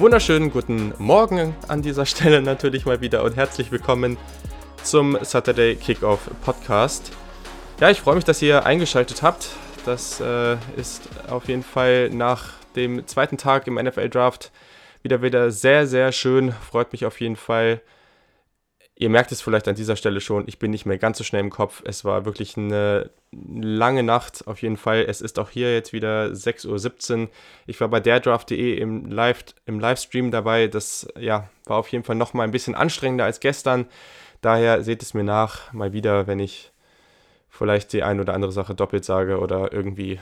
Wunderschönen guten Morgen an dieser Stelle natürlich mal wieder und herzlich willkommen zum Saturday Kickoff Podcast. Ja, ich freue mich, dass ihr eingeschaltet habt. Das äh, ist auf jeden Fall nach dem zweiten Tag im NFL Draft wieder wieder sehr, sehr schön. Freut mich auf jeden Fall. Ihr merkt es vielleicht an dieser Stelle schon, ich bin nicht mehr ganz so schnell im Kopf. Es war wirklich eine lange Nacht auf jeden Fall. Es ist auch hier jetzt wieder 6.17 Uhr. Ich war bei derdraft.de im, Live, im Livestream dabei. Das ja, war auf jeden Fall nochmal ein bisschen anstrengender als gestern. Daher seht es mir nach, mal wieder, wenn ich vielleicht die ein oder andere Sache doppelt sage oder irgendwie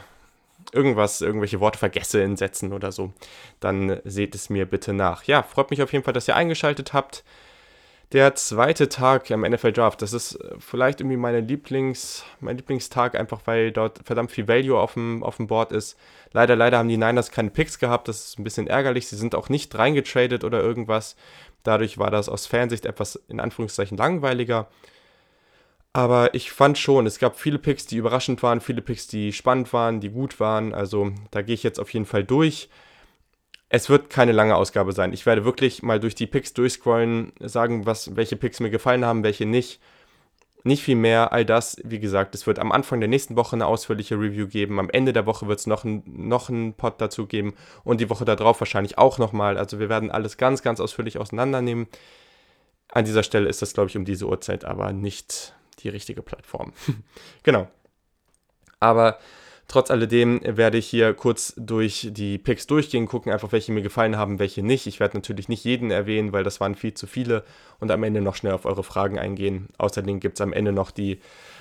irgendwas, irgendwelche Worte vergesse in Sätzen oder so, dann seht es mir bitte nach. Ja, freut mich auf jeden Fall, dass ihr eingeschaltet habt. Der zweite Tag am NFL Draft, das ist äh, vielleicht irgendwie meine Lieblings, mein Lieblingstag, einfach weil dort verdammt viel Value auf dem, auf dem Board ist. Leider, leider haben die Niners keine Picks gehabt, das ist ein bisschen ärgerlich. Sie sind auch nicht reingetradet oder irgendwas. Dadurch war das aus Fansicht etwas in Anführungszeichen langweiliger. Aber ich fand schon, es gab viele Picks, die überraschend waren, viele Picks, die spannend waren, die gut waren. Also da gehe ich jetzt auf jeden Fall durch es wird keine lange Ausgabe sein. Ich werde wirklich mal durch die Picks durchscrollen, sagen, was, welche Picks mir gefallen haben, welche nicht. Nicht viel mehr, all das, wie gesagt, es wird am Anfang der nächsten Woche eine ausführliche Review geben. Am Ende der Woche wird es noch, ein, noch einen Pod dazu geben und die Woche darauf wahrscheinlich auch nochmal. Also wir werden alles ganz, ganz ausführlich auseinandernehmen. An dieser Stelle ist das, glaube ich, um diese Uhrzeit aber nicht die richtige Plattform. genau. Aber Trotz alledem werde ich hier kurz durch die Picks durchgehen, gucken einfach, welche mir gefallen haben, welche nicht. Ich werde natürlich nicht jeden erwähnen, weil das waren viel zu viele und am Ende noch schnell auf eure Fragen eingehen. Außerdem gibt es am Ende noch die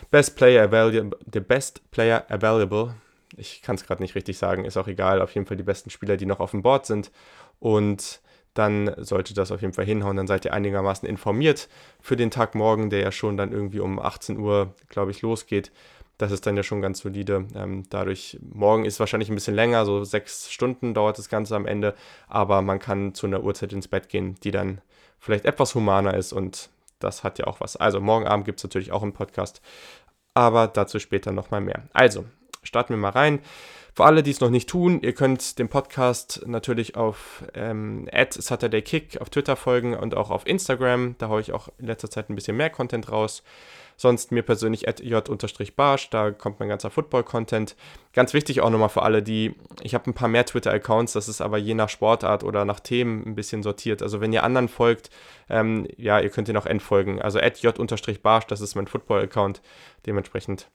Best Player Available, the Best Player Available. Ich kann es gerade nicht richtig sagen, ist auch egal. Auf jeden Fall die besten Spieler, die noch auf dem Board sind. Und dann sollte das auf jeden Fall hinhauen. Dann seid ihr einigermaßen informiert für den Tag morgen, der ja schon dann irgendwie um 18 Uhr, glaube ich, losgeht. Das ist dann ja schon ganz solide. Ähm, dadurch, morgen ist wahrscheinlich ein bisschen länger, so sechs Stunden dauert das Ganze am Ende, aber man kann zu einer Uhrzeit ins Bett gehen, die dann vielleicht etwas humaner ist und das hat ja auch was. Also morgen Abend gibt es natürlich auch einen Podcast, aber dazu später nochmal mehr. Also, starten wir mal rein. Für alle, die es noch nicht tun, ihr könnt dem Podcast natürlich auf ähm, @saturdaykick auf Twitter folgen und auch auf Instagram. Da haue ich auch in letzter Zeit ein bisschen mehr Content raus. Sonst mir persönlich at j-barsch, da kommt mein ganzer Football-Content. Ganz wichtig auch nochmal für alle, die, ich habe ein paar mehr Twitter-Accounts, das ist aber je nach Sportart oder nach Themen ein bisschen sortiert. Also wenn ihr anderen folgt, ähm, ja, ihr könnt ihr noch entfolgen. Also at j-barsch, das ist mein Football-Account. Dementsprechend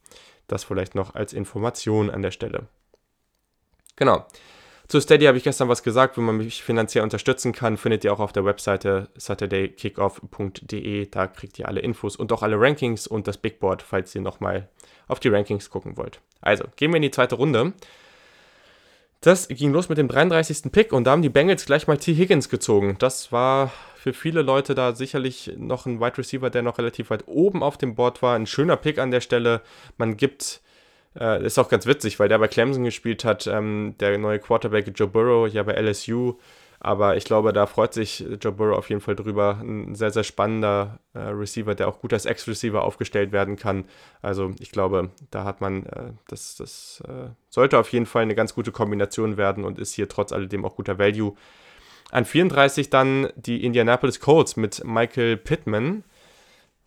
das vielleicht noch als Information an der Stelle. Genau. Zu Steady habe ich gestern was gesagt, wo man mich finanziell unterstützen kann, findet ihr auch auf der Webseite saturdaykickoff.de. Da kriegt ihr alle Infos und auch alle Rankings und das Big Board, falls ihr nochmal auf die Rankings gucken wollt. Also, gehen wir in die zweite Runde. Das ging los mit dem 33. Pick und da haben die Bengals gleich mal T. Higgins gezogen. Das war für viele Leute da sicherlich noch ein Wide Receiver, der noch relativ weit oben auf dem Board war. Ein schöner Pick an der Stelle. Man gibt äh, ist auch ganz witzig, weil der bei Clemson gespielt hat, ähm, der neue Quarterback Joe Burrow, ja bei LSU. Aber ich glaube, da freut sich Joe Burrow auf jeden Fall drüber. Ein sehr, sehr spannender äh, Receiver, der auch gut als Ex-Receiver aufgestellt werden kann. Also ich glaube, da hat man, äh, das, das äh, sollte auf jeden Fall eine ganz gute Kombination werden und ist hier trotz alledem auch guter Value. An 34 dann die Indianapolis Colts mit Michael Pittman.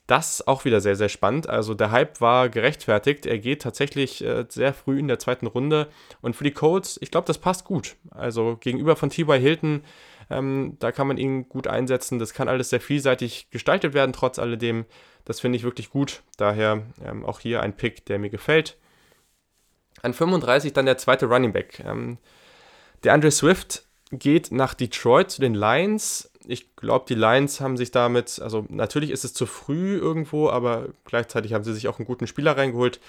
Das auch wieder sehr, sehr spannend. Also der Hype war gerechtfertigt. Er geht tatsächlich äh, sehr früh in der zweiten Runde. Und für die Colts, ich glaube, das passt gut. Also gegenüber von T.Y. Hilton, ähm, da kann man ihn gut einsetzen. Das kann alles sehr vielseitig gestaltet werden, trotz alledem. Das finde ich wirklich gut. Daher ähm, auch hier ein Pick, der mir gefällt. An 35 dann der zweite Running Back. Ähm, der Andre Swift geht nach Detroit zu den Lions ich glaube, die Lions haben sich damit, also natürlich ist es zu früh irgendwo, aber gleichzeitig haben sie sich auch einen guten Spieler reingeholt.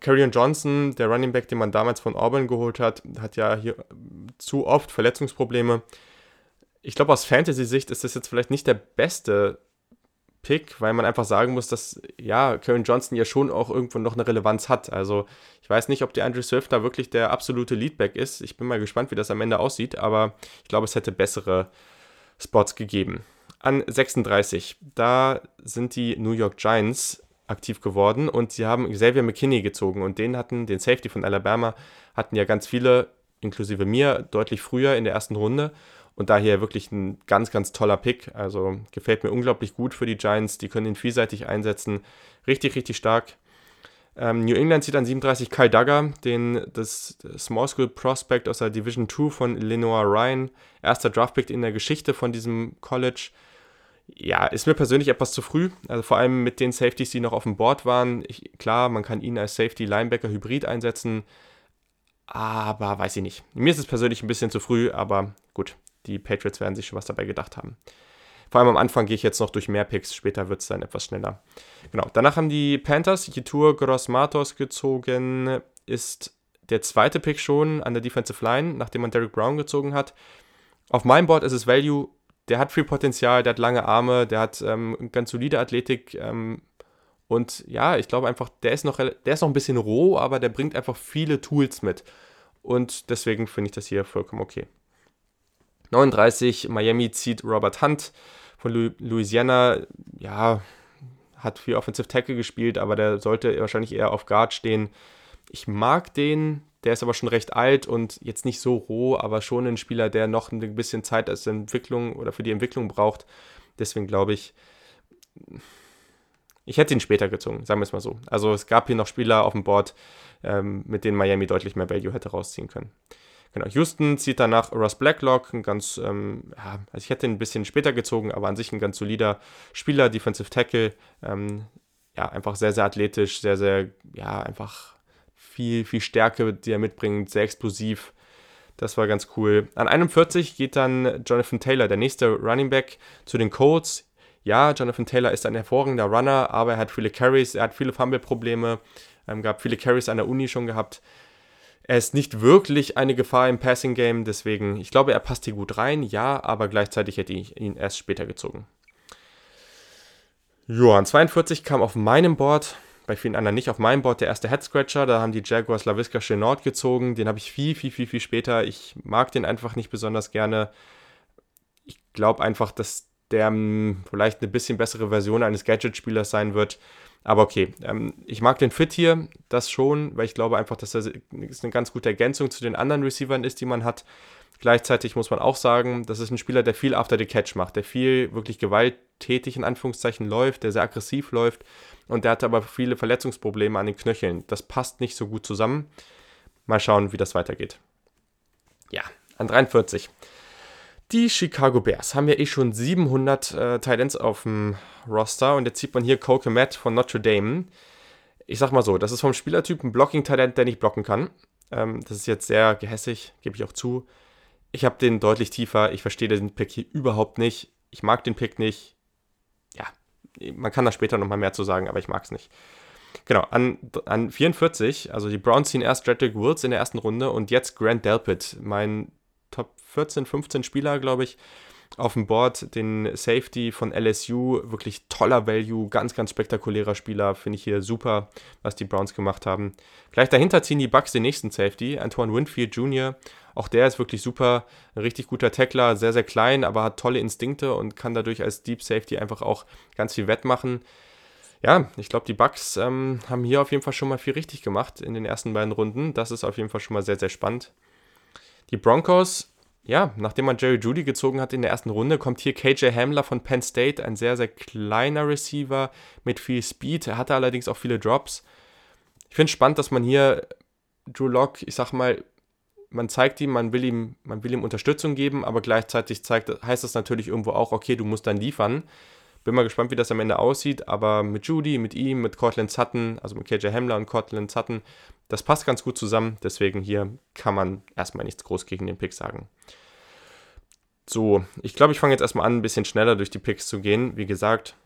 Carrion Johnson, der Running Back, den man damals von Auburn geholt hat, hat ja hier zu oft Verletzungsprobleme. Ich glaube, aus Fantasy-Sicht ist das jetzt vielleicht nicht der beste Pick, weil man einfach sagen muss, dass ja, Karen Johnson ja schon auch irgendwo noch eine Relevanz hat. Also ich weiß nicht, ob der Andrew Swift da wirklich der absolute Leadback ist. Ich bin mal gespannt, wie das am Ende aussieht, aber ich glaube, es hätte bessere Spots gegeben. An 36, da sind die New York Giants aktiv geworden und sie haben Xavier McKinney gezogen und den hatten, den Safety von Alabama, hatten ja ganz viele inklusive mir deutlich früher in der ersten Runde und daher wirklich ein ganz, ganz toller Pick. Also gefällt mir unglaublich gut für die Giants. Die können ihn vielseitig einsetzen. Richtig, richtig stark. Ähm, New England sieht an 37 Kyle Duggar, den, das Small School Prospect aus der Division 2 von Lenoir Ryan. Erster Draftpick in der Geschichte von diesem College. Ja, ist mir persönlich etwas zu früh. Also vor allem mit den Safeties, die noch auf dem Board waren. Ich, klar, man kann ihn als Safety Linebacker Hybrid einsetzen. Aber weiß ich nicht. Mir ist es persönlich ein bisschen zu früh, aber gut, die Patriots werden sich schon was dabei gedacht haben. Vor allem am Anfang gehe ich jetzt noch durch mehr Picks, später wird es dann etwas schneller. Genau, danach haben die Panthers Jitur Gross Matos gezogen, ist der zweite Pick schon an der Defensive Line, nachdem man Derek Brown gezogen hat. Auf meinem Board ist es Value, der hat viel Potenzial, der hat lange Arme, der hat ähm, ganz solide Athletik ähm, und ja, ich glaube einfach, der ist, noch, der ist noch ein bisschen roh, aber der bringt einfach viele Tools mit. Und deswegen finde ich das hier vollkommen okay. 39, Miami zieht Robert Hunt von Louisiana, ja, hat viel Offensive Tackle gespielt, aber der sollte wahrscheinlich eher auf Guard stehen. Ich mag den, der ist aber schon recht alt und jetzt nicht so roh, aber schon ein Spieler, der noch ein bisschen Zeit als Entwicklung oder für die Entwicklung braucht. Deswegen glaube ich, ich hätte ihn später gezogen, sagen wir es mal so. Also es gab hier noch Spieler auf dem Board, ähm, mit denen Miami deutlich mehr Value hätte rausziehen können. Genau, Houston zieht danach Russ Blacklock, ein ganz, ähm, ja, also ich hätte ihn ein bisschen später gezogen, aber an sich ein ganz solider Spieler, Defensive Tackle, ähm, ja, einfach sehr, sehr athletisch, sehr, sehr, ja, einfach viel, viel Stärke, die er mitbringt, sehr explosiv. Das war ganz cool. An 41 geht dann Jonathan Taylor, der nächste Running Back, zu den Colts. Ja, Jonathan Taylor ist ein hervorragender Runner, aber er hat viele Carries, er hat viele Fumble-Probleme, ähm, gab viele Carries an der Uni schon gehabt. Er ist nicht wirklich eine Gefahr im Passing Game, deswegen, ich glaube, er passt hier gut rein, ja, aber gleichzeitig hätte ich ihn erst später gezogen. Johann 42 kam auf meinem Board, bei vielen anderen nicht auf meinem Board, der erste Head Scratcher. Da haben die Jaguars LaVisca Chenord gezogen. Den habe ich viel, viel, viel, viel später. Ich mag den einfach nicht besonders gerne. Ich glaube einfach, dass der hm, vielleicht eine bisschen bessere Version eines Gadget-Spielers sein wird. Aber okay, ähm, ich mag den Fit hier, das schon, weil ich glaube einfach, dass er eine ganz gute Ergänzung zu den anderen Receivern ist, die man hat. Gleichzeitig muss man auch sagen, das ist ein Spieler, der viel after the catch macht, der viel wirklich gewalttätig in Anführungszeichen läuft, der sehr aggressiv läuft und der hat aber viele Verletzungsprobleme an den Knöcheln. Das passt nicht so gut zusammen. Mal schauen, wie das weitergeht. Ja, an 43. Die Chicago Bears haben ja eh schon 700 äh, Titans auf dem Roster und jetzt sieht man hier Cole Matt von Notre Dame. Ich sag mal so, das ist vom Spielertyp ein Blocking-Talent, der nicht blocken kann. Ähm, das ist jetzt sehr gehässig, gebe ich auch zu. Ich habe den deutlich tiefer. Ich verstehe den Pick hier überhaupt nicht. Ich mag den Pick nicht. Ja, man kann da später nochmal mehr zu sagen, aber ich mag es nicht. Genau, an, an 44, also die Browns ziehen erst Jedrick Wills in der ersten Runde und jetzt Grant Delpit, mein Top 14, 15 Spieler, glaube ich, auf dem Board. Den Safety von LSU, wirklich toller Value, ganz, ganz spektakulärer Spieler. Finde ich hier super, was die Browns gemacht haben. Gleich dahinter ziehen die Bucks den nächsten Safety, Antoine Winfield Jr. Auch der ist wirklich super, ein richtig guter Tackler, sehr, sehr klein, aber hat tolle Instinkte und kann dadurch als Deep Safety einfach auch ganz viel wettmachen. Ja, ich glaube, die Bucks ähm, haben hier auf jeden Fall schon mal viel richtig gemacht in den ersten beiden Runden. Das ist auf jeden Fall schon mal sehr, sehr spannend. Die Broncos, ja, nachdem man Jerry Judy gezogen hat in der ersten Runde, kommt hier KJ Hamler von Penn State, ein sehr, sehr kleiner Receiver mit viel Speed. Er hatte allerdings auch viele Drops. Ich finde es spannend, dass man hier Drew Lock, ich sag mal, man zeigt ihm, man will ihm, man will ihm Unterstützung geben, aber gleichzeitig zeigt, heißt das natürlich irgendwo auch, okay, du musst dann liefern. Bin mal gespannt, wie das am Ende aussieht, aber mit Judy, mit ihm, mit Cortland Sutton, also mit KJ Hamler und Cortland Sutton, das passt ganz gut zusammen. Deswegen hier kann man erstmal nichts groß gegen den Pick sagen. So, ich glaube, ich fange jetzt erstmal an, ein bisschen schneller durch die Picks zu gehen. Wie gesagt,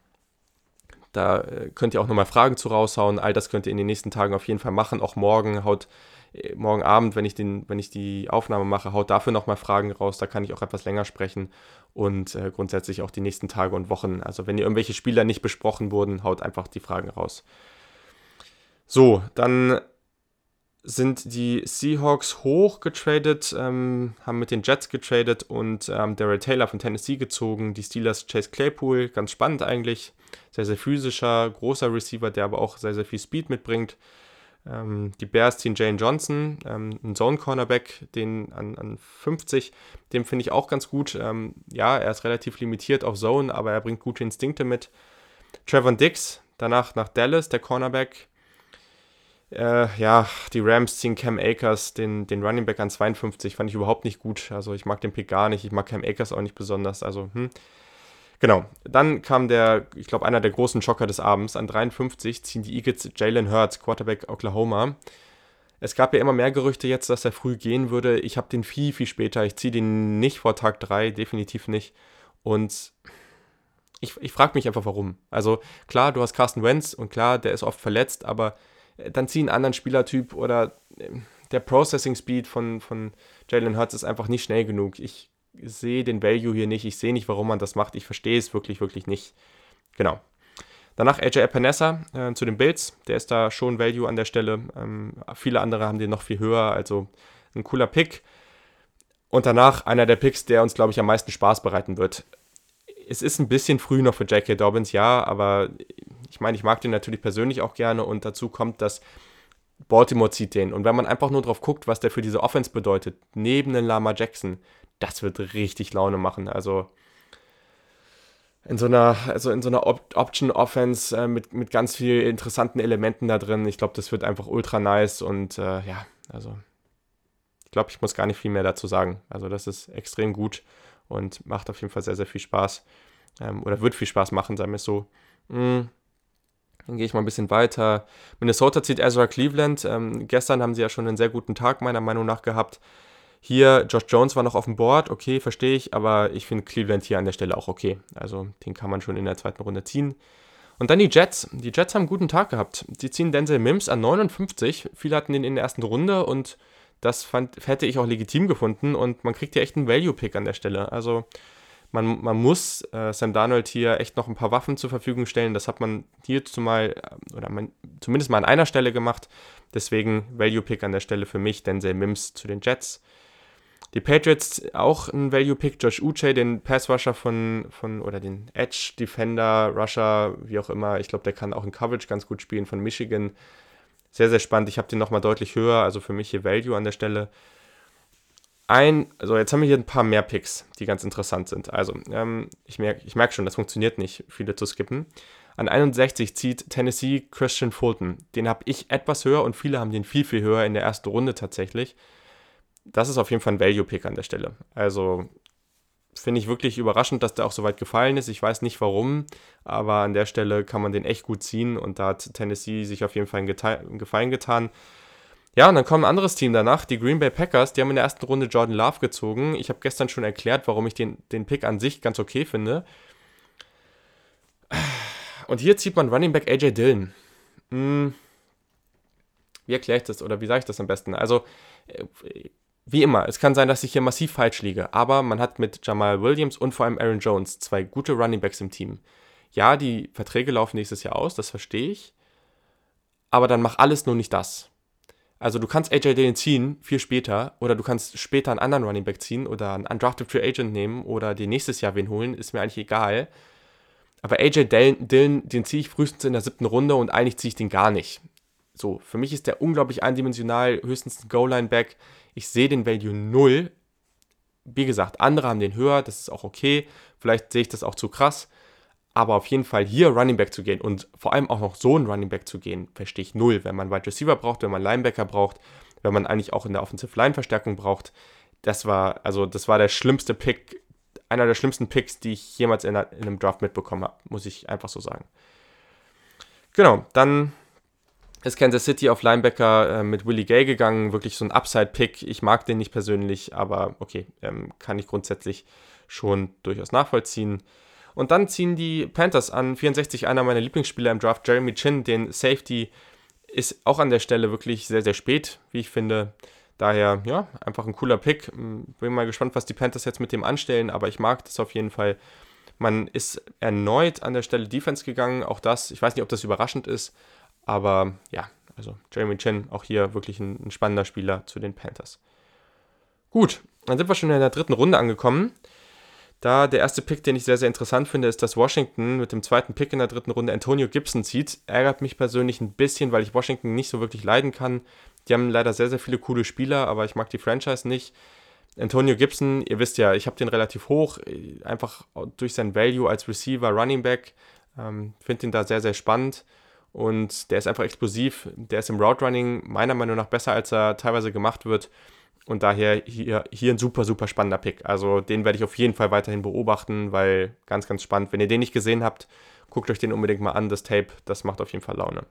da äh, könnt ihr auch nochmal Fragen zu raushauen. All das könnt ihr in den nächsten Tagen auf jeden Fall machen. Auch morgen haut äh, morgen Abend, wenn ich, den, wenn ich die Aufnahme mache, haut dafür nochmal Fragen raus. Da kann ich auch etwas länger sprechen und äh, grundsätzlich auch die nächsten Tage und Wochen. Also wenn ihr irgendwelche Spieler nicht besprochen wurden, haut einfach die Fragen raus. So, dann sind die Seahawks hoch getradet, ähm, haben mit den Jets getradet und ähm, Daryl Taylor von Tennessee gezogen. Die Steelers Chase Claypool, ganz spannend eigentlich. Sehr, sehr physischer, großer Receiver, der aber auch sehr, sehr viel Speed mitbringt. Ähm, die Bears ziehen Jane Johnson, ähm, einen Zone-Cornerback, den an, an 50, den finde ich auch ganz gut. Ähm, ja, er ist relativ limitiert auf Zone, aber er bringt gute Instinkte mit. Trevor Dix, danach nach Dallas, der Cornerback. Äh, ja, die Rams ziehen Cam Akers, den, den Running Back an 52, fand ich überhaupt nicht gut. Also ich mag den Pick gar nicht, ich mag Cam Akers auch nicht besonders. Also, hm. Genau, dann kam der, ich glaube, einer der großen Schocker des Abends. An 53 ziehen die Eagles Jalen Hurts, Quarterback Oklahoma. Es gab ja immer mehr Gerüchte jetzt, dass er früh gehen würde. Ich habe den viel, viel später. Ich ziehe den nicht vor Tag 3, definitiv nicht. Und ich, ich frage mich einfach, warum. Also klar, du hast Carsten Wentz und klar, der ist oft verletzt, aber äh, dann zieh einen anderen Spielertyp oder äh, der Processing Speed von, von Jalen Hurts ist einfach nicht schnell genug. Ich sehe den Value hier nicht. Ich sehe nicht, warum man das macht. Ich verstehe es wirklich, wirklich nicht. Genau. Danach AJ Epinesa äh, zu den Bills. Der ist da schon Value an der Stelle. Ähm, viele andere haben den noch viel höher. Also ein cooler Pick. Und danach einer der Picks, der uns, glaube ich, am meisten Spaß bereiten wird. Es ist ein bisschen früh noch für J.K. Dobbins, ja, aber ich meine, ich mag den natürlich persönlich auch gerne und dazu kommt, dass Baltimore zieht den. Und wenn man einfach nur drauf guckt, was der für diese Offense bedeutet, neben den Lama Jackson, das wird richtig Laune machen. Also in so einer, also in so einer Op Option Offense äh, mit, mit ganz vielen interessanten Elementen da drin. Ich glaube, das wird einfach ultra nice und äh, ja, also ich glaube, ich muss gar nicht viel mehr dazu sagen. Also das ist extrem gut und macht auf jeden Fall sehr, sehr viel Spaß. Ähm, oder wird viel Spaß machen, sagen wir es so. Mm. Dann gehe ich mal ein bisschen weiter. Minnesota zieht Ezra Cleveland. Ähm, gestern haben sie ja schon einen sehr guten Tag meiner Meinung nach gehabt. Hier, Josh Jones war noch auf dem Board, okay, verstehe ich, aber ich finde Cleveland hier an der Stelle auch okay. Also den kann man schon in der zweiten Runde ziehen. Und dann die Jets. Die Jets haben einen guten Tag gehabt. Sie ziehen Denzel Mims an 59. Viele hatten den in der ersten Runde und das fand, hätte ich auch legitim gefunden und man kriegt hier echt einen Value-Pick an der Stelle. Also man, man muss äh, Sam Darnold hier echt noch ein paar Waffen zur Verfügung stellen. Das hat man hier zumal, äh, oder man, zumindest mal an einer Stelle gemacht. Deswegen Value-Pick an der Stelle für mich, Denzel Mims zu den Jets. Die Patriots auch ein Value-Pick, Josh Uche, den Pass-Rusher von, von, oder den Edge-Defender, Rusher, wie auch immer. Ich glaube, der kann auch in Coverage ganz gut spielen von Michigan. Sehr, sehr spannend. Ich habe den nochmal deutlich höher, also für mich hier Value an der Stelle. Ein, also jetzt haben wir hier ein paar mehr Picks, die ganz interessant sind. Also, ähm, ich merke ich merk schon, das funktioniert nicht, viele zu skippen. An 61 zieht Tennessee Christian Fulton. Den habe ich etwas höher und viele haben den viel, viel höher in der ersten Runde tatsächlich das ist auf jeden Fall ein Value-Pick an der Stelle. Also finde ich wirklich überraschend, dass der auch so weit gefallen ist. Ich weiß nicht warum, aber an der Stelle kann man den echt gut ziehen und da hat Tennessee sich auf jeden Fall einen, Gefallen getan. Ja, und dann kommt ein anderes Team danach, die Green Bay Packers, die haben in der ersten Runde Jordan Love gezogen. Ich habe gestern schon erklärt, warum ich den, den Pick an sich ganz okay finde. Und hier zieht man Running Back AJ Dillon. Hm. Wie erkläre ich das oder wie sage ich das am besten? Also, äh, wie immer, es kann sein, dass ich hier massiv falsch liege, aber man hat mit Jamal Williams und vor allem Aaron Jones zwei gute Running Backs im Team. Ja, die Verträge laufen nächstes Jahr aus, das verstehe ich, aber dann mach alles nur nicht das. Also du kannst AJ Dillon ziehen, viel später, oder du kannst später einen anderen Running Back ziehen oder einen Undrafted Free Agent nehmen oder dir nächstes Jahr wen holen, ist mir eigentlich egal. Aber AJ Dillon, den ziehe ich frühestens in der siebten Runde und eigentlich ziehe ich den gar nicht. So, für mich ist der unglaublich eindimensional, höchstens ein Goal-Line-Back. Ich sehe den Value 0. Wie gesagt, andere haben den höher, das ist auch okay. Vielleicht sehe ich das auch zu krass. Aber auf jeden Fall hier Running Back zu gehen und vor allem auch noch so ein Running Back zu gehen, verstehe ich null. Wenn man Wide Receiver braucht, wenn man Linebacker braucht, wenn man eigentlich auch in der Offensive Line Verstärkung braucht. Das war, also das war der schlimmste Pick, einer der schlimmsten Picks, die ich jemals in einem Draft mitbekommen habe, muss ich einfach so sagen. Genau, dann ist Kansas City auf Linebacker äh, mit Willie Gay gegangen. Wirklich so ein Upside-Pick. Ich mag den nicht persönlich, aber okay, ähm, kann ich grundsätzlich schon durchaus nachvollziehen. Und dann ziehen die Panthers an 64, einer meiner Lieblingsspieler im Draft, Jeremy Chin, den Safety, ist auch an der Stelle wirklich sehr, sehr spät, wie ich finde. Daher, ja, einfach ein cooler Pick. Bin mal gespannt, was die Panthers jetzt mit dem anstellen, aber ich mag das auf jeden Fall. Man ist erneut an der Stelle Defense gegangen. Auch das, ich weiß nicht, ob das überraschend ist, aber ja, also Jeremy Chen, auch hier wirklich ein, ein spannender Spieler zu den Panthers. Gut, dann sind wir schon in der dritten Runde angekommen. Da der erste Pick, den ich sehr, sehr interessant finde, ist, dass Washington mit dem zweiten Pick in der dritten Runde Antonio Gibson zieht. Ärgert mich persönlich ein bisschen, weil ich Washington nicht so wirklich leiden kann. Die haben leider sehr, sehr viele coole Spieler, aber ich mag die Franchise nicht. Antonio Gibson, ihr wisst ja, ich habe den relativ hoch, einfach durch sein Value als Receiver, Running Back. Ähm, Finde ihn da sehr, sehr spannend und der ist einfach explosiv. Der ist im Route Running meiner Meinung nach besser, als er teilweise gemacht wird. Und daher hier, hier ein super, super spannender Pick. Also den werde ich auf jeden Fall weiterhin beobachten, weil ganz, ganz spannend. Wenn ihr den nicht gesehen habt, guckt euch den unbedingt mal an, das Tape. Das macht auf jeden Fall Laune.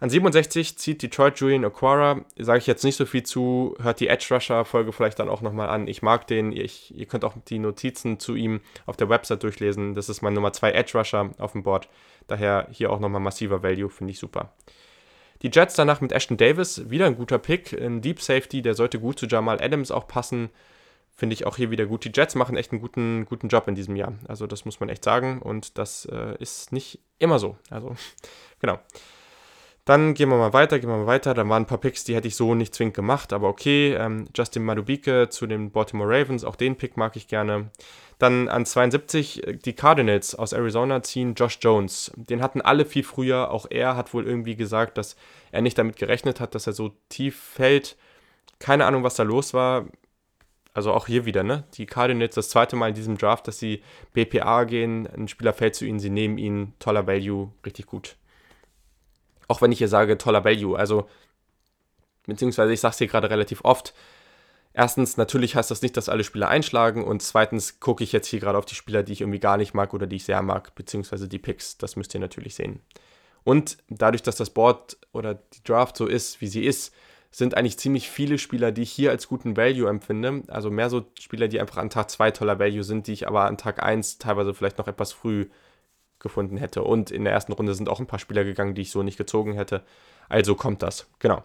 An 67 zieht Detroit Julian Aquara. Sage ich jetzt nicht so viel zu. Hört die Edge Rusher Folge vielleicht dann auch nochmal an. Ich mag den. Ich, ihr könnt auch die Notizen zu ihm auf der Website durchlesen. Das ist mein Nummer 2 Edge Rusher auf dem Board. Daher hier auch nochmal massiver Value. Finde ich super. Die Jets danach mit Ashton Davis, wieder ein guter Pick. Ein Deep Safety, der sollte gut zu Jamal Adams auch passen. Finde ich auch hier wieder gut. Die Jets machen echt einen guten, guten Job in diesem Jahr. Also das muss man echt sagen. Und das äh, ist nicht immer so. Also, genau. Dann gehen wir mal weiter, gehen wir mal weiter. Da waren ein paar Picks, die hätte ich so nicht zwingend gemacht, aber okay. Ähm, Justin Madubike zu den Baltimore Ravens, auch den Pick mag ich gerne. Dann an 72 äh, die Cardinals aus Arizona ziehen Josh Jones. Den hatten alle viel früher. Auch er hat wohl irgendwie gesagt, dass er nicht damit gerechnet hat, dass er so tief fällt. Keine Ahnung, was da los war. Also auch hier wieder, ne? Die Cardinals das zweite Mal in diesem Draft, dass sie BPA gehen. Ein Spieler fällt zu ihnen, sie nehmen ihn. Toller Value, richtig gut. Auch wenn ich hier sage, toller Value. Also, beziehungsweise ich sage es hier gerade relativ oft erstens, natürlich heißt das nicht, dass alle Spieler einschlagen und zweitens gucke ich jetzt hier gerade auf die Spieler, die ich irgendwie gar nicht mag oder die ich sehr mag, beziehungsweise die Picks. Das müsst ihr natürlich sehen. Und dadurch, dass das Board oder die Draft so ist, wie sie ist, sind eigentlich ziemlich viele Spieler, die ich hier als guten Value empfinde. Also mehr so Spieler, die einfach an Tag 2 toller Value sind, die ich aber an Tag 1 teilweise vielleicht noch etwas früh gefunden hätte. Und in der ersten Runde sind auch ein paar Spieler gegangen, die ich so nicht gezogen hätte. Also kommt das. Genau.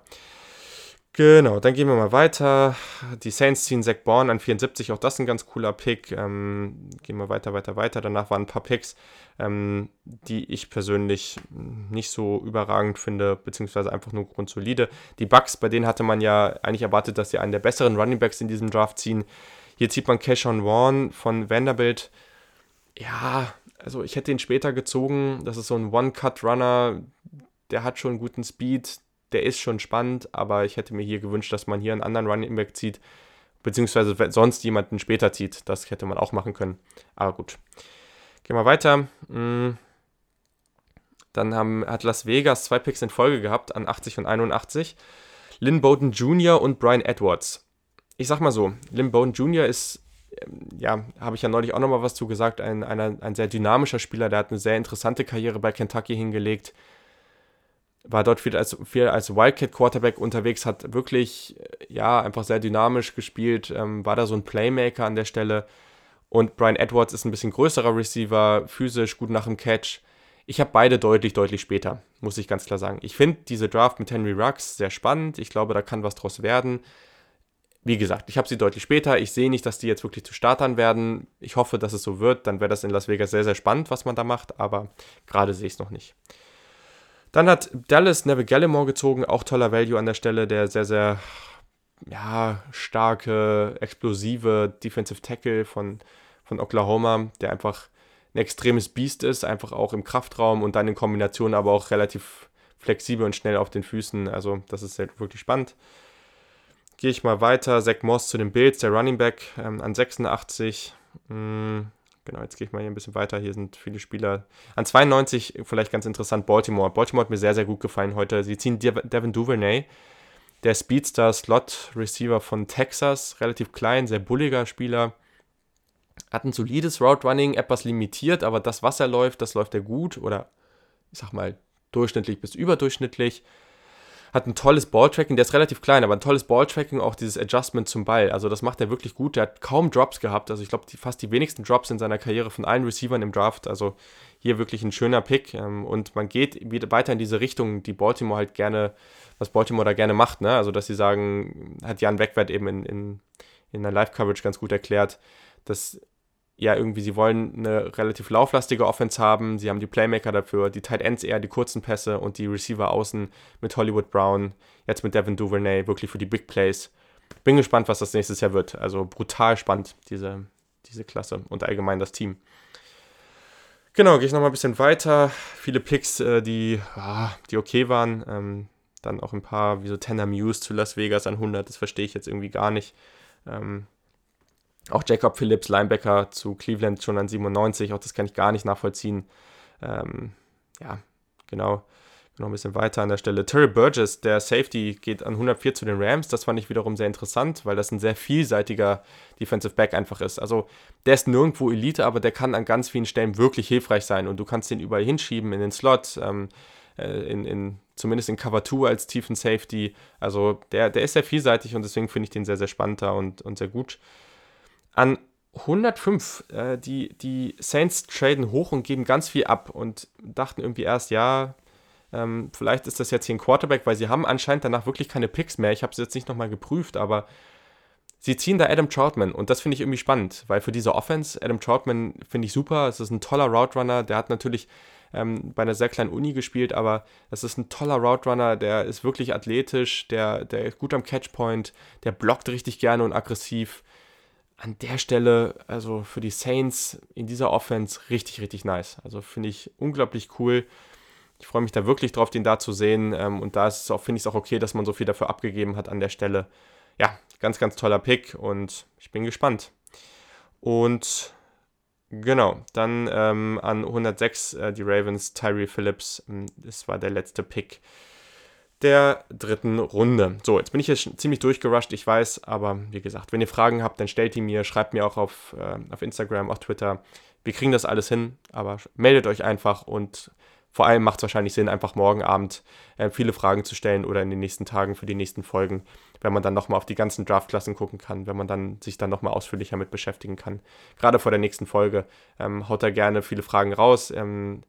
Genau, dann gehen wir mal weiter. Die Saints ziehen Zach Bourne an 74, auch das ein ganz cooler Pick. Ähm, gehen wir weiter, weiter, weiter. Danach waren ein paar Picks, ähm, die ich persönlich nicht so überragend finde, beziehungsweise einfach nur grundsolide. Die Bucks, bei denen hatte man ja eigentlich erwartet, dass sie einen der besseren Running Backs in diesem Draft ziehen. Hier zieht man Cashon Warren von Vanderbilt. Ja, also ich hätte ihn später gezogen. Das ist so ein One-Cut-Runner. Der hat schon guten Speed, der ist schon spannend, aber ich hätte mir hier gewünscht, dass man hier einen anderen Running Back zieht, beziehungsweise sonst jemanden später zieht. Das hätte man auch machen können. Aber gut. Gehen wir weiter. Mm. Dann haben, hat Las Vegas zwei Picks in Folge gehabt an 80 und 81. Lynn Bowden Jr. und Brian Edwards. Ich sag mal so, Lynn Bowden Jr. ist, ja, habe ich ja neulich auch nochmal was zu gesagt, ein, einer, ein sehr dynamischer Spieler, der hat eine sehr interessante Karriere bei Kentucky hingelegt war dort viel als, viel als Wildcat-Quarterback unterwegs, hat wirklich, äh, ja, einfach sehr dynamisch gespielt, ähm, war da so ein Playmaker an der Stelle. Und Brian Edwards ist ein bisschen größerer Receiver, physisch, gut nach dem Catch. Ich habe beide deutlich, deutlich später, muss ich ganz klar sagen. Ich finde diese Draft mit Henry Rux sehr spannend. Ich glaube, da kann was draus werden. Wie gesagt, ich habe sie deutlich später. Ich sehe nicht, dass die jetzt wirklich zu Startern werden. Ich hoffe, dass es so wird. Dann wäre das in Las Vegas sehr, sehr spannend, was man da macht. Aber gerade sehe ich es noch nicht. Dann hat Dallas Neville Gallimore gezogen, auch toller Value an der Stelle, der sehr, sehr ja, starke, explosive Defensive Tackle von, von Oklahoma, der einfach ein extremes Biest ist, einfach auch im Kraftraum und dann in Kombination aber auch relativ flexibel und schnell auf den Füßen. Also das ist halt wirklich spannend. Gehe ich mal weiter. Zach Moss zu den Bills, der Running Back ähm, an 86. Hm, Genau, jetzt gehe ich mal hier ein bisschen weiter. Hier sind viele Spieler. An 92 vielleicht ganz interessant Baltimore. Baltimore hat mir sehr, sehr gut gefallen heute. Sie ziehen Devin Duvernay, der Speedstar Slot Receiver von Texas. Relativ klein, sehr bulliger Spieler. Hat ein solides Route Running, etwas limitiert, aber das, was er läuft, das läuft er gut oder ich sag mal durchschnittlich bis überdurchschnittlich hat ein tolles Balltracking, der ist relativ klein, aber ein tolles Balltracking, auch dieses Adjustment zum Ball. Also das macht er wirklich gut. Der hat kaum Drops gehabt. Also ich glaube, fast die wenigsten Drops in seiner Karriere von allen Receivern im Draft. Also hier wirklich ein schöner Pick. Ähm, und man geht wieder weiter in diese Richtung, die Baltimore halt gerne, was Baltimore da gerne macht. Ne? Also dass sie sagen, hat Jan Wegwert eben in, in, in der Live-Coverage ganz gut erklärt, dass ja, irgendwie, sie wollen eine relativ lauflastige Offense haben. Sie haben die Playmaker dafür, die Tight Ends eher die kurzen Pässe und die Receiver außen mit Hollywood Brown, jetzt mit Devin Duvernay, wirklich für die Big Plays. Bin gespannt, was das nächstes Jahr wird. Also brutal spannend, diese, diese Klasse und allgemein das Team. Genau, gehe ich nochmal ein bisschen weiter. Viele Picks, äh, die, ah, die okay waren. Ähm, dann auch ein paar, wie so Tanner Muse zu Las Vegas an 100, das verstehe ich jetzt irgendwie gar nicht. Ähm, auch Jacob Phillips, Linebacker zu Cleveland schon an 97, auch das kann ich gar nicht nachvollziehen. Ähm, ja, genau. Noch ein bisschen weiter an der Stelle. Terry Burgess, der Safety, geht an 104 zu den Rams. Das fand ich wiederum sehr interessant, weil das ein sehr vielseitiger Defensive Back einfach ist. Also der ist nirgendwo Elite, aber der kann an ganz vielen Stellen wirklich hilfreich sein und du kannst den überall hinschieben in den Slot, ähm, äh, in, in, zumindest in Cover 2 als tiefen Safety. Also der, der ist sehr vielseitig und deswegen finde ich den sehr, sehr spannend und, und sehr gut. An 105, äh, die, die Saints traden hoch und geben ganz viel ab und dachten irgendwie erst, ja, ähm, vielleicht ist das jetzt hier ein Quarterback, weil sie haben anscheinend danach wirklich keine Picks mehr. Ich habe es jetzt nicht nochmal geprüft, aber sie ziehen da Adam Troutman und das finde ich irgendwie spannend, weil für diese Offense, Adam Troutman finde ich super. Es ist ein toller Route Runner, der hat natürlich ähm, bei einer sehr kleinen Uni gespielt, aber das ist ein toller Route Runner, der ist wirklich athletisch, der, der ist gut am Catchpoint, der blockt richtig gerne und aggressiv. An der Stelle, also für die Saints in dieser Offense, richtig, richtig nice. Also finde ich unglaublich cool. Ich freue mich da wirklich drauf, den da zu sehen. Ähm, und da finde ich es auch okay, dass man so viel dafür abgegeben hat an der Stelle. Ja, ganz, ganz toller Pick und ich bin gespannt. Und genau, dann ähm, an 106 äh, die Ravens, Tyree Phillips. Ähm, das war der letzte Pick der dritten Runde. So, jetzt bin ich jetzt ziemlich durchgerusht, ich weiß, aber wie gesagt, wenn ihr Fragen habt, dann stellt die mir, schreibt mir auch auf, äh, auf Instagram, auf Twitter. Wir kriegen das alles hin, aber meldet euch einfach und vor allem macht es wahrscheinlich Sinn, einfach morgen Abend äh, viele Fragen zu stellen oder in den nächsten Tagen für die nächsten Folgen, wenn man dann nochmal auf die ganzen Draftklassen gucken kann, wenn man dann sich dann nochmal ausführlicher mit beschäftigen kann. Gerade vor der nächsten Folge ähm, haut da gerne viele Fragen raus. Ähm,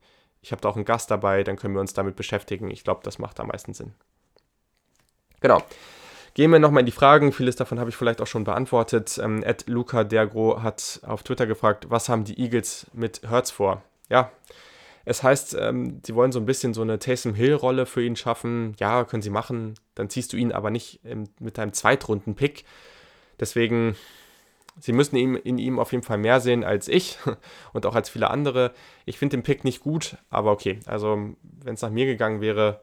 ich habe da auch einen Gast dabei, dann können wir uns damit beschäftigen. Ich glaube, das macht am meisten Sinn. Genau. Gehen wir nochmal in die Fragen. Vieles davon habe ich vielleicht auch schon beantwortet. Ähm, Ed Luca Dergro hat auf Twitter gefragt, was haben die Eagles mit Hertz vor? Ja, es heißt, ähm, sie wollen so ein bisschen so eine Taysom Hill-Rolle für ihn schaffen. Ja, können sie machen. Dann ziehst du ihn aber nicht ähm, mit deinem Zweitrunden-Pick. Deswegen, sie müssen ihm, in ihm auf jeden Fall mehr sehen als ich und auch als viele andere. Ich finde den Pick nicht gut, aber okay. Also, wenn es nach mir gegangen wäre,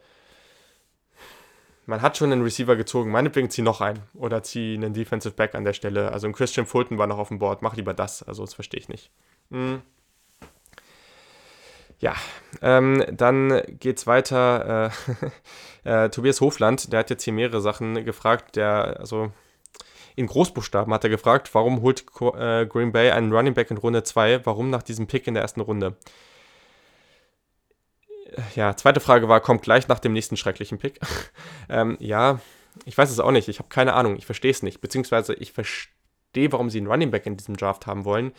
man hat schon einen Receiver gezogen, meinetwegen zieh noch einen oder zieh einen Defensive Back an der Stelle. Also ein Christian Fulton war noch auf dem Board, mach lieber das. Also das verstehe ich nicht. Hm. Ja, ähm, dann geht's weiter. Äh, äh, Tobias Hofland, der hat jetzt hier mehrere Sachen gefragt. Der, also in Großbuchstaben hat er gefragt, warum holt äh, Green Bay einen Running Back in Runde 2? Warum nach diesem Pick in der ersten Runde? Ja, zweite Frage war, kommt gleich nach dem nächsten schrecklichen Pick. ähm, ja, ich weiß es auch nicht. Ich habe keine Ahnung. Ich verstehe es nicht. Beziehungsweise ich verstehe, warum sie einen Running Back in diesem Draft haben wollen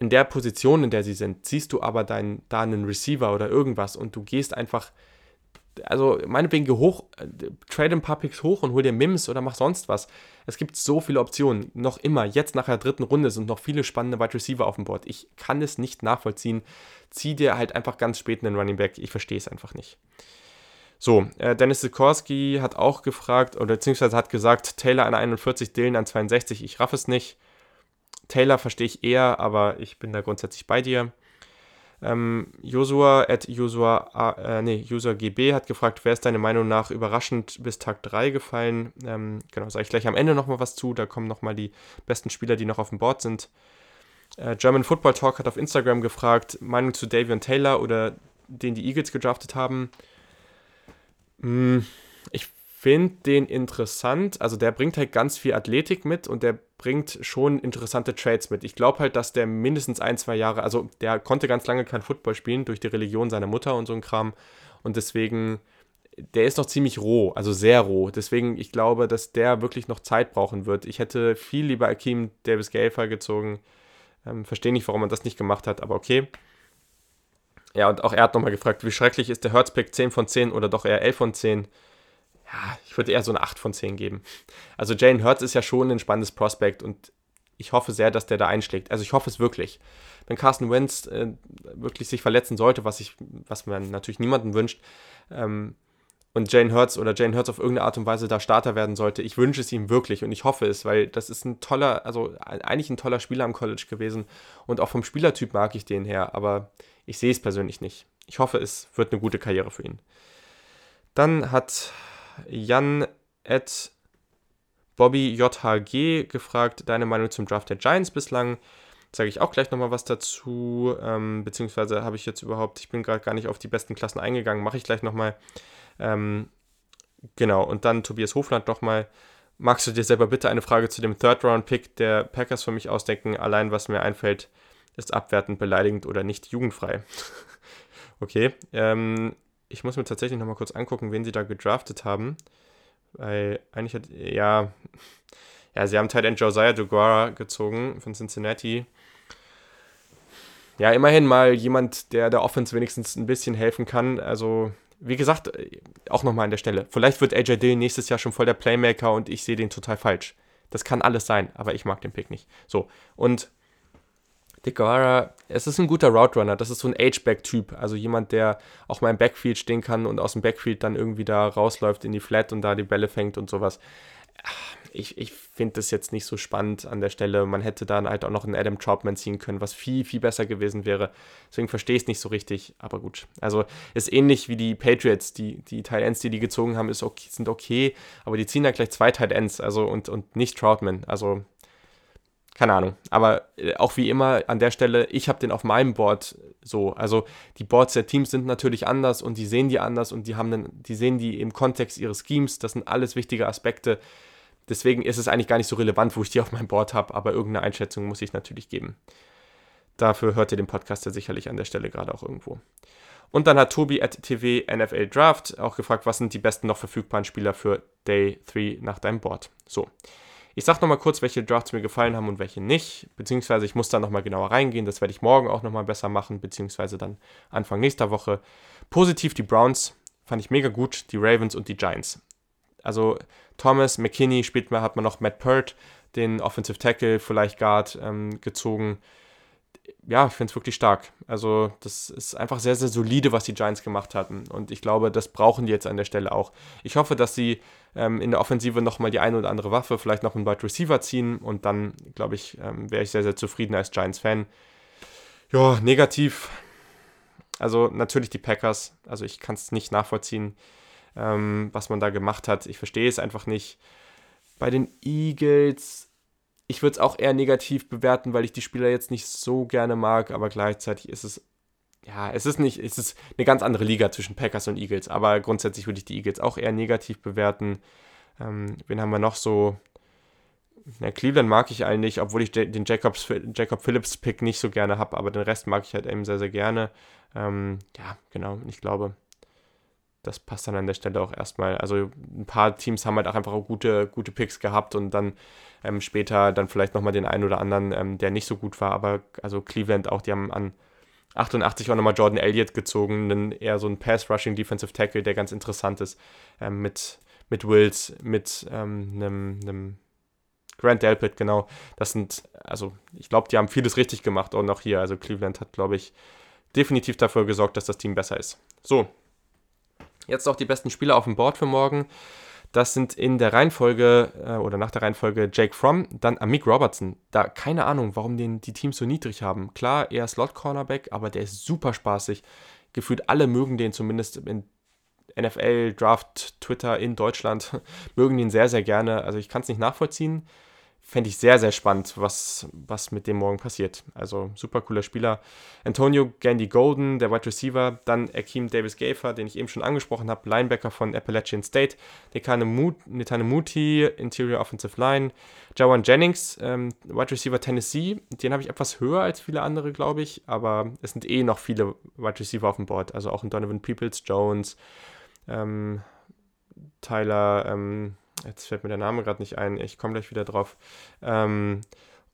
in der Position, in der sie sind, siehst du aber dein, da einen Receiver oder irgendwas und du gehst einfach, also meinetwegen geh hoch, äh, trade ein paar Picks hoch und hol dir Mims oder mach sonst was. Es gibt so viele Optionen. Noch immer, jetzt nach der dritten Runde sind noch viele spannende Wide Receiver auf dem Board. Ich kann es nicht nachvollziehen. Zieh dir halt einfach ganz spät einen Running Back. Ich verstehe es einfach nicht. So, äh, Dennis Sikorski hat auch gefragt, oder beziehungsweise hat gesagt, Taylor an 41, Dylan an 62. Ich raff es nicht. Taylor verstehe ich eher, aber ich bin da grundsätzlich bei dir. Ähm, Joshua at Joshua, äh, nee, User GB hat gefragt, wer ist deine Meinung nach überraschend bis Tag 3 gefallen? Ähm, genau, sage ich gleich am Ende nochmal was zu. Da kommen nochmal die besten Spieler, die noch auf dem Board sind. Äh, German Football Talk hat auf Instagram gefragt, Meinung zu Davion Taylor oder den die Eagles gedraftet haben. Hm, ich finde den interessant. Also der bringt halt ganz viel Athletik mit und der bringt schon interessante Trades mit. Ich glaube halt, dass der mindestens ein, zwei Jahre, also der konnte ganz lange kein Football spielen durch die Religion seiner Mutter und so ein Kram. Und deswegen, der ist noch ziemlich roh, also sehr roh. Deswegen, ich glaube, dass der wirklich noch Zeit brauchen wird. Ich hätte viel lieber Akeem Davis Gelfer gezogen. Ähm, Verstehe nicht, warum man das nicht gemacht hat, aber okay. Ja, und auch er hat nochmal gefragt, wie schrecklich ist der Hertzpick 10 von 10 oder doch eher 11 von 10? Ja, ich würde eher so eine 8 von 10 geben. Also Jalen Hurts ist ja schon ein spannendes Prospekt und ich hoffe sehr, dass der da einschlägt. Also ich hoffe es wirklich. Wenn Carsten Wentz äh, wirklich sich verletzen sollte, was ich, was man natürlich niemanden wünscht, ähm, und Jane Hurts oder Jane Hurts auf irgendeine Art und Weise da Starter werden sollte, ich wünsche es ihm wirklich und ich hoffe es, weil das ist ein toller, also eigentlich ein toller Spieler am College gewesen und auch vom Spielertyp mag ich den her, aber ich sehe es persönlich nicht. Ich hoffe, es wird eine gute Karriere für ihn. Dann hat Jan at Bobby JHG gefragt, deine Meinung zum Draft der Giants bislang. Sage ich auch gleich nochmal was dazu, ähm, beziehungsweise habe ich jetzt überhaupt, ich bin gerade gar nicht auf die besten Klassen eingegangen, mache ich gleich nochmal. Ähm, genau, und dann Tobias Hofland nochmal. Magst du dir selber bitte eine Frage zu dem Third-Round-Pick der Packers für mich ausdenken? Allein was mir einfällt, ist abwertend, beleidigend oder nicht jugendfrei. okay, ähm, ich muss mir tatsächlich nochmal kurz angucken, wen sie da gedraftet haben. Weil eigentlich hat, ja, ja, sie haben Tight End Josiah Dugara gezogen von Cincinnati. Ja, immerhin mal jemand, der der Offense wenigstens ein bisschen helfen kann. Also, wie gesagt, auch nochmal an der Stelle. Vielleicht wird AJ Dill nächstes Jahr schon voll der Playmaker und ich sehe den total falsch. Das kann alles sein, aber ich mag den Pick nicht. So, und Guevara, es ist ein guter Route Runner. Das ist so ein H-Back-Typ. Also jemand, der auch mal im Backfield stehen kann und aus dem Backfield dann irgendwie da rausläuft in die Flat und da die Bälle fängt und sowas. Ich, ich finde das jetzt nicht so spannend an der Stelle. Man hätte dann halt auch noch einen Adam Troutman ziehen können, was viel, viel besser gewesen wäre. Deswegen verstehe ich es nicht so richtig. Aber gut. Also ist ähnlich wie die Patriots. Die, die Tight Ends, die die gezogen haben, ist okay, sind okay. Aber die ziehen dann gleich zwei Tight Ends. Also und, und nicht Troutman. Also keine Ahnung. Aber äh, auch wie immer an der Stelle, ich habe den auf meinem Board so. Also die Boards der Teams sind natürlich anders und die sehen die anders und die haben dann, die sehen die im Kontext ihres Schemes. Das sind alles wichtige Aspekte. Deswegen ist es eigentlich gar nicht so relevant, wo ich die auf meinem Board habe, aber irgendeine Einschätzung muss ich natürlich geben. Dafür hört ihr den Podcast ja sicherlich an der Stelle gerade auch irgendwo. Und dann hat Tobi at TV NFL Draft auch gefragt, was sind die besten noch verfügbaren Spieler für Day 3 nach deinem Board. So. Ich sage nochmal kurz, welche Drafts mir gefallen haben und welche nicht, beziehungsweise ich muss da nochmal genauer reingehen, das werde ich morgen auch nochmal besser machen, beziehungsweise dann Anfang nächster Woche. Positiv die Browns, fand ich mega gut, die Ravens und die Giants. Also Thomas, McKinney spielt man, hat man noch Matt Pert, den Offensive Tackle, vielleicht Guard, ähm, gezogen ja, ich finde es wirklich stark. Also, das ist einfach sehr, sehr solide, was die Giants gemacht hatten. Und ich glaube, das brauchen die jetzt an der Stelle auch. Ich hoffe, dass sie ähm, in der Offensive nochmal die eine oder andere Waffe, vielleicht noch einen Wide Receiver ziehen. Und dann, glaube ich, ähm, wäre ich sehr, sehr zufrieden als Giants-Fan. Ja, negativ. Also, natürlich die Packers. Also, ich kann es nicht nachvollziehen, ähm, was man da gemacht hat. Ich verstehe es einfach nicht. Bei den Eagles ich würde es auch eher negativ bewerten, weil ich die Spieler jetzt nicht so gerne mag, aber gleichzeitig ist es, ja, es ist nicht, es ist eine ganz andere Liga zwischen Packers und Eagles, aber grundsätzlich würde ich die Eagles auch eher negativ bewerten. Ähm, wen haben wir noch so? Ja, Cleveland mag ich eigentlich, obwohl ich den Jacobs, Jacob Phillips Pick nicht so gerne habe, aber den Rest mag ich halt eben sehr, sehr gerne. Ähm, ja, genau, ich glaube, das passt dann an der Stelle auch erstmal. Also ein paar Teams haben halt auch einfach auch gute, gute Picks gehabt und dann ähm, später dann vielleicht nochmal den einen oder anderen, ähm, der nicht so gut war. Aber also Cleveland auch, die haben an 88 auch nochmal Jordan Elliott gezogen, einen, eher so ein Pass-Rushing Defensive Tackle, der ganz interessant ist, ähm, mit, mit Wills, mit ähm, einem, einem Grant Delpit, genau. Das sind, also ich glaube, die haben vieles richtig gemacht, auch noch hier. Also Cleveland hat, glaube ich, definitiv dafür gesorgt, dass das Team besser ist. So, Jetzt auch die besten Spieler auf dem Board für morgen. Das sind in der Reihenfolge äh, oder nach der Reihenfolge Jake Fromm, dann Amik Robertson. Da keine Ahnung, warum den die Teams so niedrig haben. Klar, er ist Slot-Cornerback, aber der ist super spaßig. Gefühlt alle mögen den zumindest in NFL, Draft, Twitter in Deutschland, mögen ihn sehr, sehr gerne. Also ich kann es nicht nachvollziehen fände ich sehr, sehr spannend, was, was mit dem morgen passiert. Also super cooler Spieler. Antonio Gandy Golden, der Wide Receiver. Dann Akeem Davis Gafer, den ich eben schon angesprochen habe, Linebacker von Appalachian State. Netane Muti, Interior Offensive Line. Jawan Jennings, ähm, Wide Receiver Tennessee. Den habe ich etwas höher als viele andere, glaube ich. Aber es sind eh noch viele Wide Receiver auf dem Board. Also auch ein Donovan Peoples, Jones, ähm, Tyler, ähm, jetzt fällt mir der Name gerade nicht ein, ich komme gleich wieder drauf. Ähm,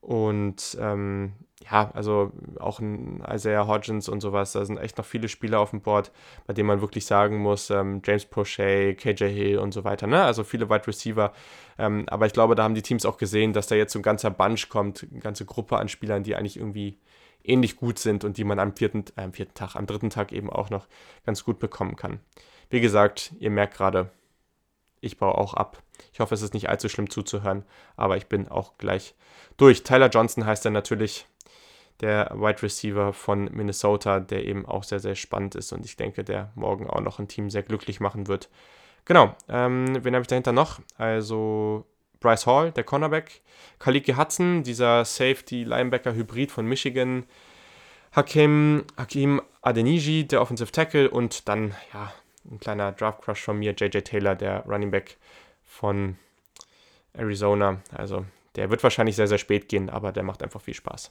und ähm, ja, also auch ein Isaiah Hodgins und sowas, da sind echt noch viele Spieler auf dem Board, bei denen man wirklich sagen muss, ähm, James Prochet, KJ Hill und so weiter, ne? Also viele Wide Receiver. Ähm, aber ich glaube, da haben die Teams auch gesehen, dass da jetzt so ein ganzer Bunch kommt, eine ganze Gruppe an Spielern, die eigentlich irgendwie ähnlich gut sind und die man am vierten, äh, am vierten Tag, am dritten Tag eben auch noch ganz gut bekommen kann. Wie gesagt, ihr merkt gerade, ich baue auch ab. Ich hoffe, es ist nicht allzu schlimm zuzuhören, aber ich bin auch gleich durch. Tyler Johnson heißt er natürlich, der Wide Receiver von Minnesota, der eben auch sehr, sehr spannend ist und ich denke, der morgen auch noch ein Team sehr glücklich machen wird. Genau, ähm, wen habe ich dahinter noch? Also Bryce Hall, der Cornerback, Kaliki Hudson, dieser Safety-Linebacker-Hybrid von Michigan, Hakim, Hakim Adeniji, der Offensive Tackle und dann, ja, ein kleiner Draft-Crush von mir, JJ Taylor, der Running Back von Arizona. Also der wird wahrscheinlich sehr, sehr spät gehen, aber der macht einfach viel Spaß.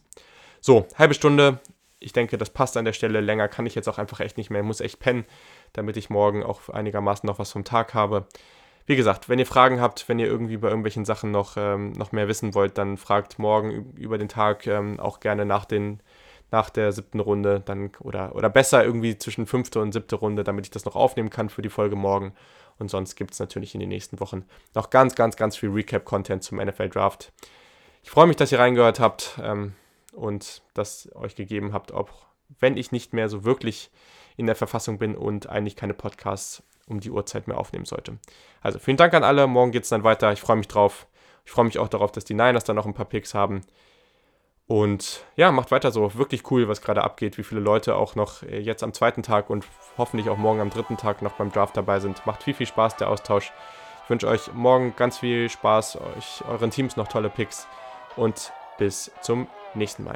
So, halbe Stunde. Ich denke, das passt an der Stelle. Länger kann ich jetzt auch einfach echt nicht mehr. Ich muss echt pennen, damit ich morgen auch einigermaßen noch was vom Tag habe. Wie gesagt, wenn ihr Fragen habt, wenn ihr irgendwie bei irgendwelchen Sachen noch, ähm, noch mehr wissen wollt, dann fragt morgen über den Tag ähm, auch gerne nach, den, nach der siebten Runde dann, oder, oder besser irgendwie zwischen fünfte und siebte Runde, damit ich das noch aufnehmen kann für die Folge morgen. Und sonst gibt es natürlich in den nächsten Wochen noch ganz, ganz, ganz viel Recap-Content zum NFL Draft. Ich freue mich, dass ihr reingehört habt ähm, und das euch gegeben habt, auch wenn ich nicht mehr so wirklich in der Verfassung bin und eigentlich keine Podcasts um die Uhrzeit mehr aufnehmen sollte. Also vielen Dank an alle. Morgen geht es dann weiter. Ich freue mich drauf. Ich freue mich auch darauf, dass die Niners dann noch ein paar Picks haben. Und ja, macht weiter so. Wirklich cool, was gerade abgeht, wie viele Leute auch noch äh, jetzt am zweiten Tag und hoffentlich auch morgen am dritten Tag noch beim Draft dabei sind. Macht viel, viel Spaß, der Austausch. Ich wünsche euch morgen ganz viel Spaß, euch, euren Teams noch tolle Picks und bis zum nächsten Mal.